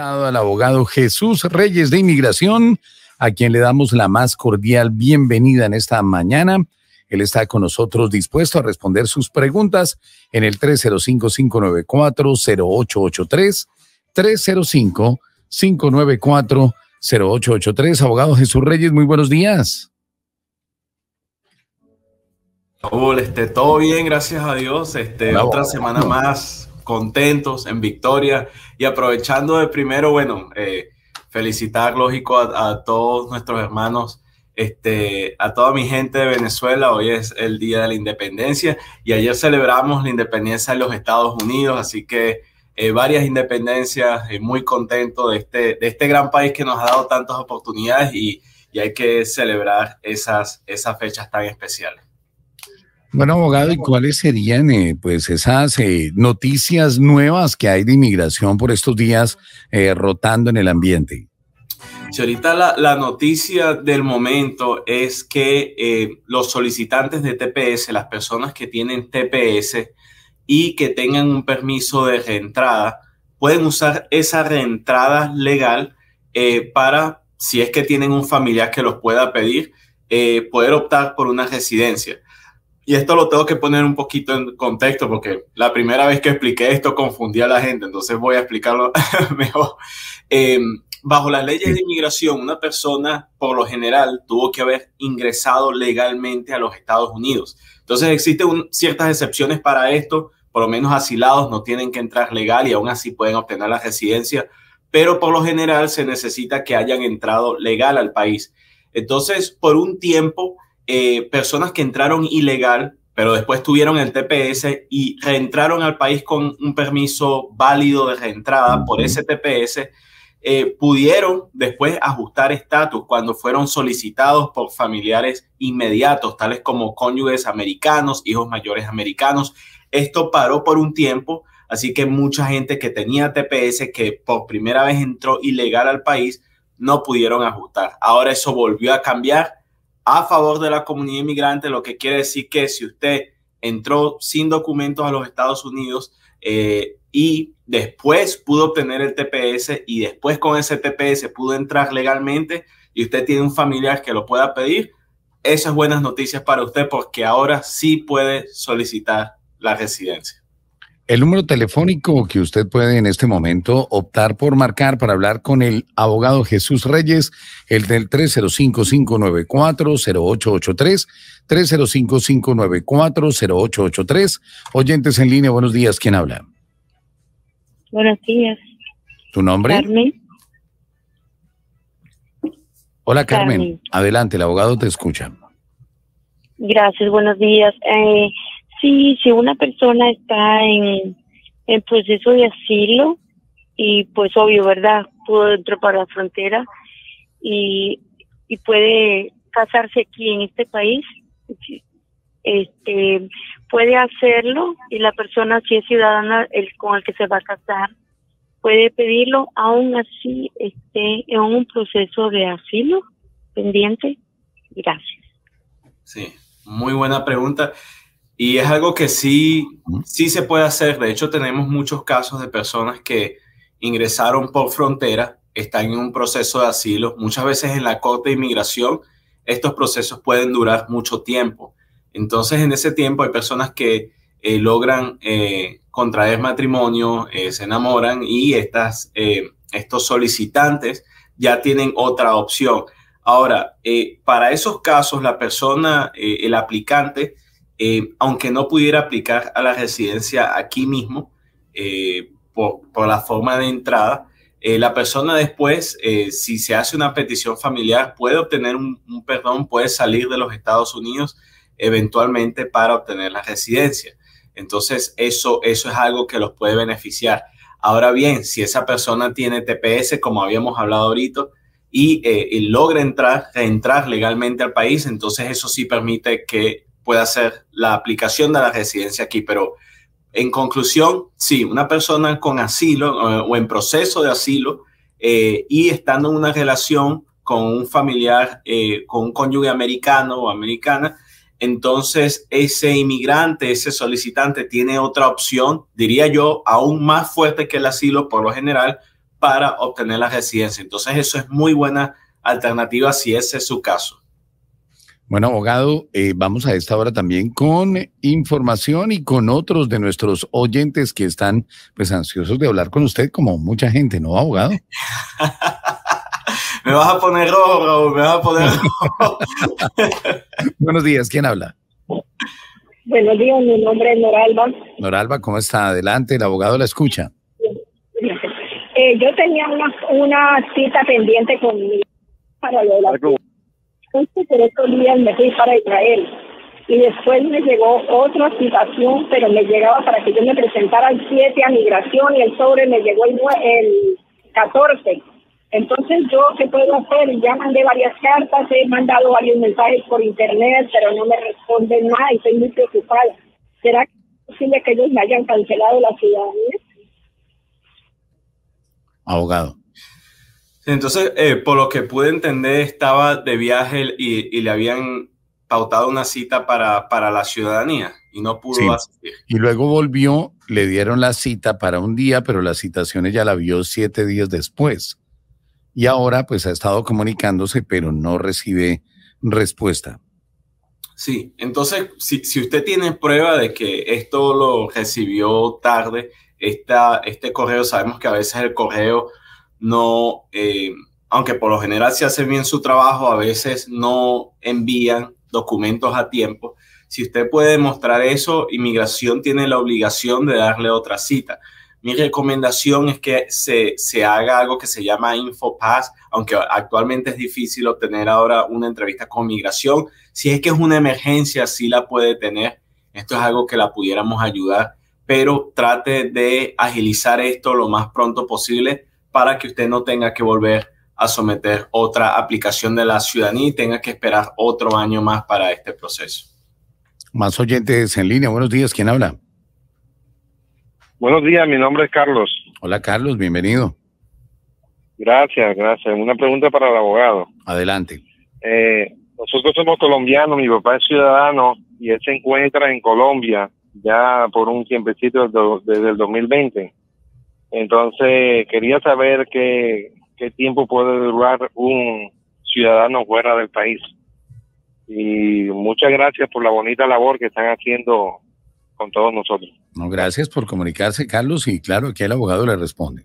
al abogado Jesús Reyes de Inmigración, a quien le damos la más cordial bienvenida en esta mañana. Él está con nosotros dispuesto a responder sus preguntas en el 305-594-0883. 305-594-0883. Abogado Jesús Reyes, muy buenos días. Hola, este, todo bien, gracias a Dios. Este, otra semana más contentos, en victoria y aprovechando de primero, bueno, eh, felicitar, lógico, a, todos nuestros hermanos, este, a toda mi gente de Venezuela. Hoy es el Día de la Independencia y ayer celebramos la independencia de los Estados Unidos, así que eh, varias independencias, eh, muy contento de este, de este gran país que nos ha dado tantas oportunidades y, y hay que celebrar esas, esas fechas tan especiales. Bueno, abogado, ¿y cuáles serían eh, pues esas eh, noticias nuevas que hay de inmigración por estos días eh, rotando en el ambiente? Si ahorita la, la, noticia del momento es que los solicitantes de TPS, las personas que tienen TPS y que tengan un permiso de reentrada, pueden usar esa reentrada legal para, si es que tienen un familiar que los pueda pedir, poder optar por una residencia. Y esto lo tengo que poner un poquito en contexto porque la primera vez que expliqué esto confundí a la gente, entonces voy a explicarlo mejor. Em, bajo las leyes de inmigración, una persona por lo general tuvo que haber ingresado legalmente a los Estados Unidos. Entonces existen ciertas excepciones para esto, por lo menos asilados no tienen que entrar legal y aún así pueden obtener la residencia, pero por lo general se necesita que hayan entrado legal al país. Entonces, por un tiempo, eh, personas que entraron ilegal, pero después tuvieron el TPS y reentraron al país con un permiso válido de reentrada por ese TPS, eh, pudieron después ajustar estatus cuando fueron solicitados por familiares inmediatos, tales como cónyuges americanos, hijos mayores americanos. Esto paró por un tiempo, así que mucha gente que tenía TPS, que por primera vez entró ilegal al país, no pudieron ajustar. Ahora eso volvió a cambiar a favor de la comunidad inmigrante, lo que quiere decir que si usted entró sin documentos a los Estados Unidos eh, y después pudo obtener el TPS y después con ese TPS pudo entrar legalmente y usted tiene un familiar que lo pueda pedir, esas buenas noticias para usted porque ahora sí puede solicitar la residencia. El número telefónico que usted puede en este momento optar por marcar para hablar con el abogado Jesús Reyes, el del 305-594-0883, 305-594-0883. Oyentes en línea, buenos días, ¿quién habla? Buenos días. ¿Tu nombre? Carmen. Hola Carmen. adelante, el abogado te escucha. Gracias, buenos días. Eh, Sí, si una persona está en, proceso de asilo y pues obvio, ¿verdad? Pudo entrar para la frontera y, y puede casarse aquí en este país, este puede hacerlo y la persona si es ciudadana el con el que se va a casar puede pedirlo aún así esté en un proceso de asilo pendiente. Gracias. Sí, muy buena pregunta. Y es algo que sí, sí se puede hacer. De hecho, tenemos muchos casos de personas que ingresaron por frontera, están en un proceso de asilo. Muchas veces en la Corte de Inmigración, estos procesos pueden durar mucho tiempo. Entonces, en ese tiempo hay personas que eh, logran eh, contraer matrimonio, eh, se enamoran y estas, estos solicitantes ya tienen otra opción. Ahora, para esos casos, la persona, el aplicante, eh, aunque no pudiera aplicar a la residencia aquí mismo eh, por, la forma de entrada, eh, la persona después, si se hace una petición familiar, puede obtener un, perdón, puede salir de los Estados Unidos eventualmente para obtener la residencia. Entonces, eso, eso es algo que los puede beneficiar. Ahora bien, si esa persona tiene TPS, como habíamos hablado ahorita, y, y logra entrar, reentrar legalmente al país, entonces eso sí permite que puede hacer la aplicación de la residencia aquí, pero en conclusión, sí, una persona con asilo eh, o en proceso de asilo eh, y estando en una relación con un familiar, eh, con un cónyuge americano o americana, entonces ese inmigrante, ese solicitante tiene otra opción, diría yo, aún más fuerte que el asilo por lo general, para obtener la residencia. Entonces eso es muy buena alternativa si ese es su caso. Bueno, abogado, eh, vamos a esta hora también con información y con otros de nuestros oyentes que están pues ansiosos de hablar con usted, como mucha gente, ¿no, abogado? me vas a poner rojo, me vas a poner rojo. Buenos días, ¿quién habla? Buenos días, mi nombre es Noralba. Noralba, ¿cómo está? Adelante, el abogado la escucha. Eh, yo tenía una, una cita pendiente con mi para lo de la Por estos días me fui para Israel y después me llegó otra citación, pero me llegaba para que yo me presentara el 7 a migración y el sobre me llegó el, el 14. Entonces, ¿yo qué puedo hacer? Ya mandé varias cartas, he mandado varios mensajes por internet, pero no me responden nada y estoy muy preocupada. ¿Será posible que ellos me hayan cancelado la ciudadanía? Abogado. Entonces, eh, por lo que pude entender, estaba de viaje y, le habían pautado una cita para, para la ciudadanía y no pudo asistir. Y luego volvió, le dieron la cita para un día, pero la citación ella la vio siete días después. Y ahora pues ha estado comunicándose, pero no recibe respuesta. Sí, entonces si, si usted tiene prueba de que esto lo recibió tarde, esta, este correo, sabemos que a veces el correo no, eh, aunque por lo general se hace bien su trabajo, a veces no envían documentos a tiempo. Si usted puede demostrar eso, inmigración tiene la obligación de darle otra cita. Mi recomendación es que se, se haga algo que se llama InfoPass, aunque actualmente es difícil obtener ahora una entrevista con migración. Si es que es una emergencia, sí la puede tener. Esto es algo que la pudiéramos ayudar, pero trate de agilizar esto lo más pronto posible para que usted no tenga que volver a someter otra aplicación de la ciudadanía y tenga que esperar otro año más para este proceso. Más oyentes en línea. Buenos días. ¿Quién habla? Buenos días. Mi nombre es Carlos. Hola, Carlos. Bienvenido. Gracias, gracias. Una pregunta para el abogado. Adelante. Eh, nosotros somos colombianos. Mi papá es ciudadano y él se encuentra en Colombia ya por un tiempecito desde el 2020 entonces, quería saber qué, qué tiempo puede durar un ciudadano fuera del país. Y muchas gracias por la bonita labor que están haciendo con todos nosotros. No, gracias por comunicarse, Carlos, y claro, que el abogado le responde.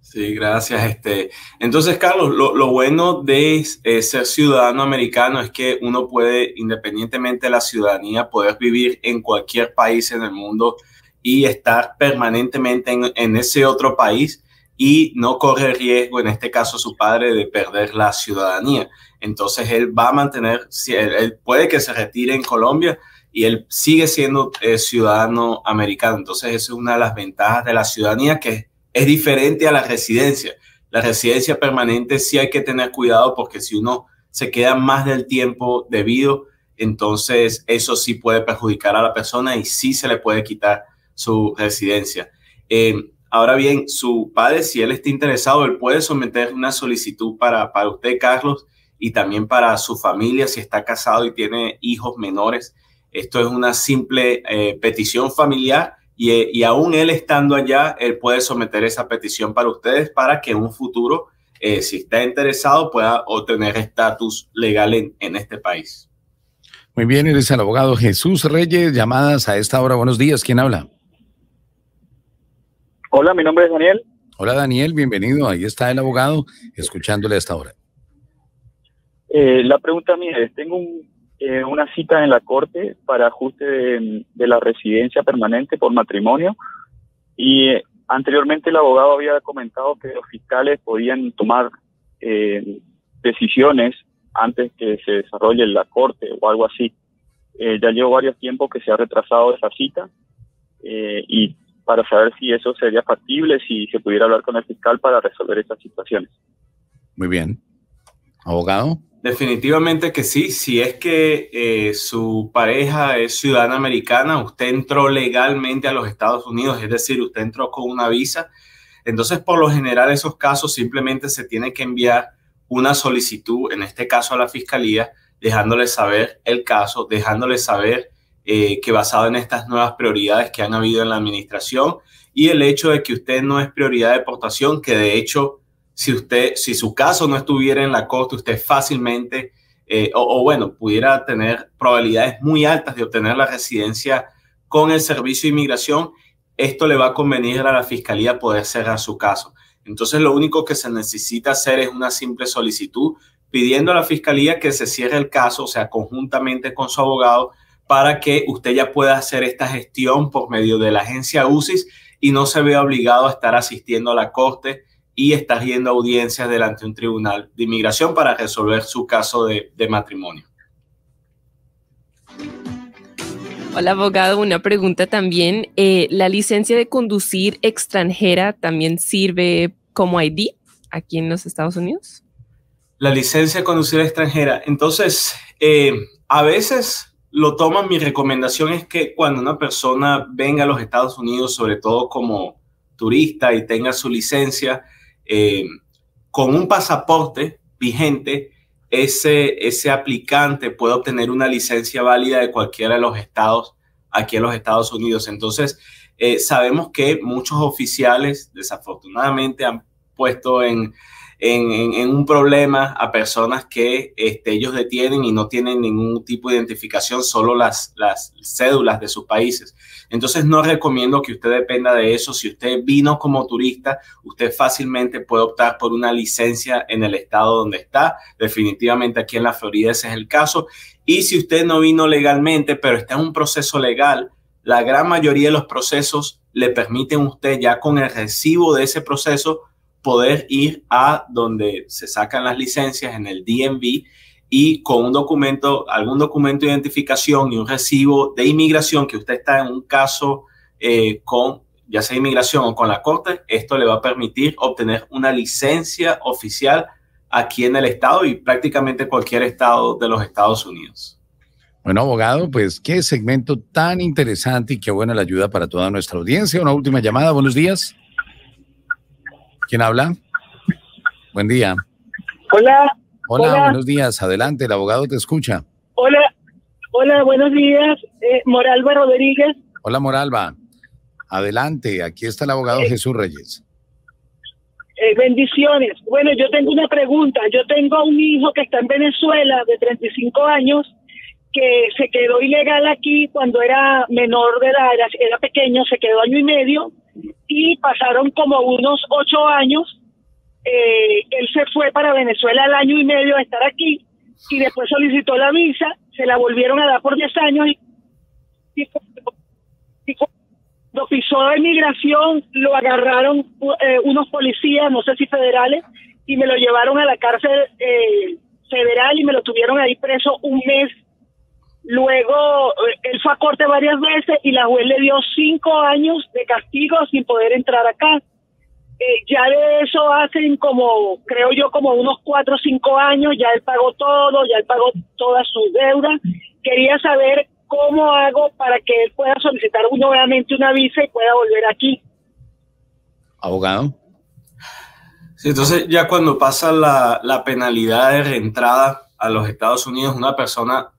Sí, gracias. Este, entonces, Carlos, lo, lo bueno de eh, ser ciudadano americano es que uno puede, independientemente de la ciudadanía, poder vivir en cualquier país en el mundo y estar permanentemente en, ese otro país y no corre riesgo, en este caso su padre, de perder la ciudadanía. Entonces él va a mantener, él, puede que se retire en Colombia y él sigue siendo eh, ciudadano americano. Entonces esa es una de las ventajas de la ciudadanía que es diferente a la residencia. La residencia permanente sí hay que tener cuidado porque si uno se queda más del tiempo debido, entonces eso sí puede perjudicar a la persona y sí se le puede quitar su residencia. Eh, ahora bien, su padre, si él está interesado, él puede someter una solicitud para, para usted, Carlos, y también para su familia, si está casado y tiene hijos menores. Esto es una simple eh, petición familiar y, y, aún él estando allá, él puede someter esa petición para ustedes para que en un futuro, eh, si está interesado, pueda obtener estatus legal en, en este país. Muy bien, eres el abogado Jesús Reyes. Llamadas a esta hora. Buenos días. ¿Quién habla? Hola, mi nombre es Daniel. Hola Daniel, bienvenido. Ahí está el abogado escuchándole hasta ahora. Eh, la pregunta mía es, tengo eh, una cita en la corte para ajuste de, la residencia permanente por matrimonio y eh, anteriormente el abogado había comentado que los fiscales podían tomar decisiones antes que se desarrolle la corte o algo así. ya llevo varios tiempos que se ha retrasado esa cita y para saber si eso sería factible, si se pudiera hablar con el fiscal para resolver esas situaciones. Muy bien. Abogado. Definitivamente que sí. Si es que eh, su pareja es ciudadana americana, usted entró legalmente a los Estados Unidos, es decir, usted entró con una visa. Entonces, por lo general, esos casos simplemente se tiene que enviar una solicitud, en este caso a la fiscalía, dejándole saber el caso, dejándole saber eh, que basado en estas nuevas prioridades que han habido en la administración y el hecho de que usted no es prioridad de deportación, que de hecho, si usted, si su caso no estuviera en la corte, usted fácilmente, eh, o, bueno, pudiera tener probabilidades muy altas de obtener la residencia con el servicio de inmigración, esto le va a convenir a la fiscalía poder cerrar su caso. Entonces, lo único que se necesita hacer es una simple solicitud pidiendo a la fiscalía que se cierre el caso, o sea, conjuntamente con su abogado, para que usted ya pueda hacer esta gestión por medio de la agencia UCIS y no se vea obligado a estar asistiendo a la corte y estar yendo a audiencias delante de un tribunal de inmigración para resolver su caso de, matrimonio. Hola abogado, una pregunta también. Eh, ¿La licencia de conducir extranjera también sirve como ID aquí en los Estados Unidos? La licencia de conducir extranjera. Entonces, eh, a veces lo toman, mi recomendación es que cuando una persona venga a los Estados Unidos, sobre todo como turista y tenga su licencia, eh, con un pasaporte vigente, ese, ese aplicante puede obtener una licencia válida de cualquiera de los estados aquí en los Estados Unidos. Entonces, eh, sabemos que muchos oficiales desafortunadamente han puesto en, en, un problema a personas que este, ellos detienen y no tienen ningún tipo de identificación, solo las, las cédulas de sus países. Entonces no recomiendo que usted dependa de eso. Si usted vino como turista, usted fácilmente puede optar por una licencia en el estado donde está. Definitivamente aquí en la Florida ese es el caso. Y si usted no vino legalmente, pero está en un proceso legal, la gran mayoría de los procesos le permiten a usted ya con el recibo de ese proceso poder ir a donde se sacan las licencias en el DMV y con un documento, algún documento de identificación y un recibo de inmigración que usted está en un caso eh, con ya sea inmigración o con la corte, esto le va a permitir obtener una licencia oficial aquí en el estado y prácticamente cualquier estado de los Estados Unidos. Bueno, abogado, pues qué segmento tan interesante y qué buena la ayuda para toda nuestra audiencia. Una última llamada, buenos días. ¿Quién habla? Buen día. Hola. Hola, buenos días. Adelante, el abogado te escucha. Hola, hola, buenos días. Eh, Moralba Rodríguez. Hola, Moralba. Adelante, aquí está el abogado eh, Jesús Reyes. Eh, bendiciones. Bueno, yo tengo una pregunta. Yo tengo un hijo que está en Venezuela de 35 años que se quedó ilegal aquí cuando era menor de edad, era pequeño, se quedó año y medio y pasaron como unos ocho años. Eh, él se fue para Venezuela al año y medio a estar aquí y después solicitó la visa, se la volvieron a dar por diez años y, y, cuando pisó de migración lo agarraron eh, unos policías, no sé si federales, y me lo llevaron a la cárcel eh, federal y me lo tuvieron ahí preso un mes Luego, eh, él fue a corte varias veces y la juez le dio cinco años de castigo sin poder entrar acá. Eh, ya de eso hacen como, creo yo, como unos cuatro o cinco años, ya él pagó todo, ya él pagó todas sus deudas. Quería saber cómo hago para que él pueda solicitar nuevamente una visa y pueda volver aquí. Abogado. Sí, entonces ya cuando pasa la, la penalidad de reentrada a los Estados Unidos, una persona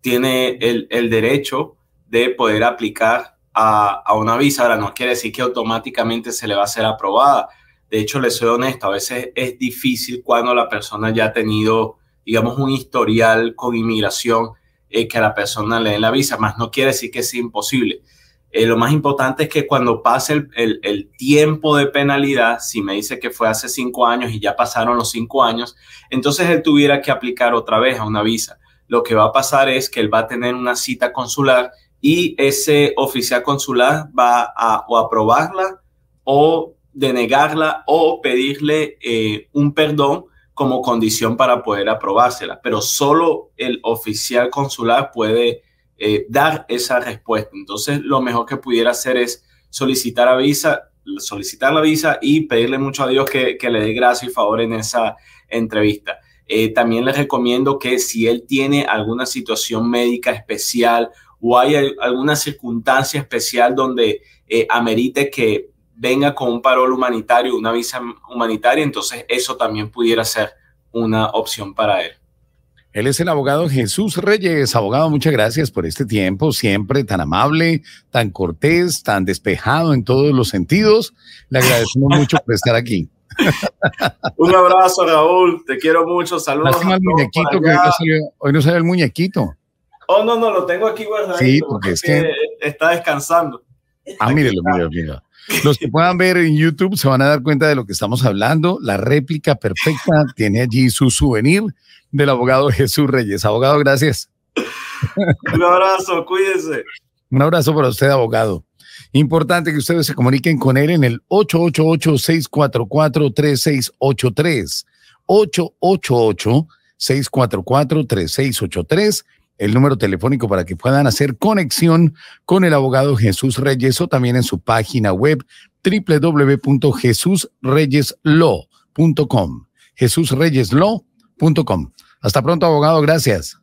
tiene el, derecho de poder aplicar a, una visa. Ahora, no quiere decir que automáticamente se le va a ser aprobada. De hecho, le soy honesto, a veces es difícil cuando la persona ya ha tenido, digamos, un historial con inmigración eh, que a la persona le den la visa, más no quiere decir que sea imposible. Eh, lo más importante es que cuando pase el, el, tiempo de penalidad, si me dice que fue hace cinco años y ya pasaron los cinco años, entonces él tuviera que aplicar otra vez a una visa lo que va a pasar es que él va a tener una cita consular y ese oficial consular va a o aprobarla o denegarla o pedirle eh, un perdón como condición para poder aprobársela. Pero solo el oficial consular puede eh, dar esa respuesta. Entonces, lo mejor que pudiera hacer es solicitar la visa, solicitar la visa y pedirle mucho a Dios que le dé gracia y favor en esa entrevista. Eh, también les recomiendo que si él tiene alguna situación médica especial o hay alguna circunstancia especial donde eh, amerite que venga con un parol humanitario, una visa humanitaria, entonces eso también pudiera ser una opción para él. Él es el abogado Jesús Reyes. Abogado, muchas gracias por este tiempo, siempre tan amable, tan cortés, tan despejado en todos los sentidos. Le agradecemos mucho por estar aquí. Un abrazo, Raúl. Te quiero mucho. Saludos. al muñequito, que hoy no, sale, el muñequito. Oh, no, no, lo tengo aquí guardado. Sí, porque es que está descansando. Ah, mírelo, mírelo, mírelo. Los que puedan ver en YouTube se van a dar cuenta de lo que estamos hablando. La réplica perfecta tiene allí su souvenir del abogado Jesús Reyes. Abogado, gracias. Un abrazo, cuídense. Un abrazo para usted, abogado. Importante que ustedes se comuniquen con él en el 888-644-3683. 888-644-3683 el número telefónico para que puedan hacer conexión con el abogado Jesús Reyes o también en su página web www.jesusreyeslaw.com. Jesusreyeslaw.com. Hasta pronto, abogado. Gracias.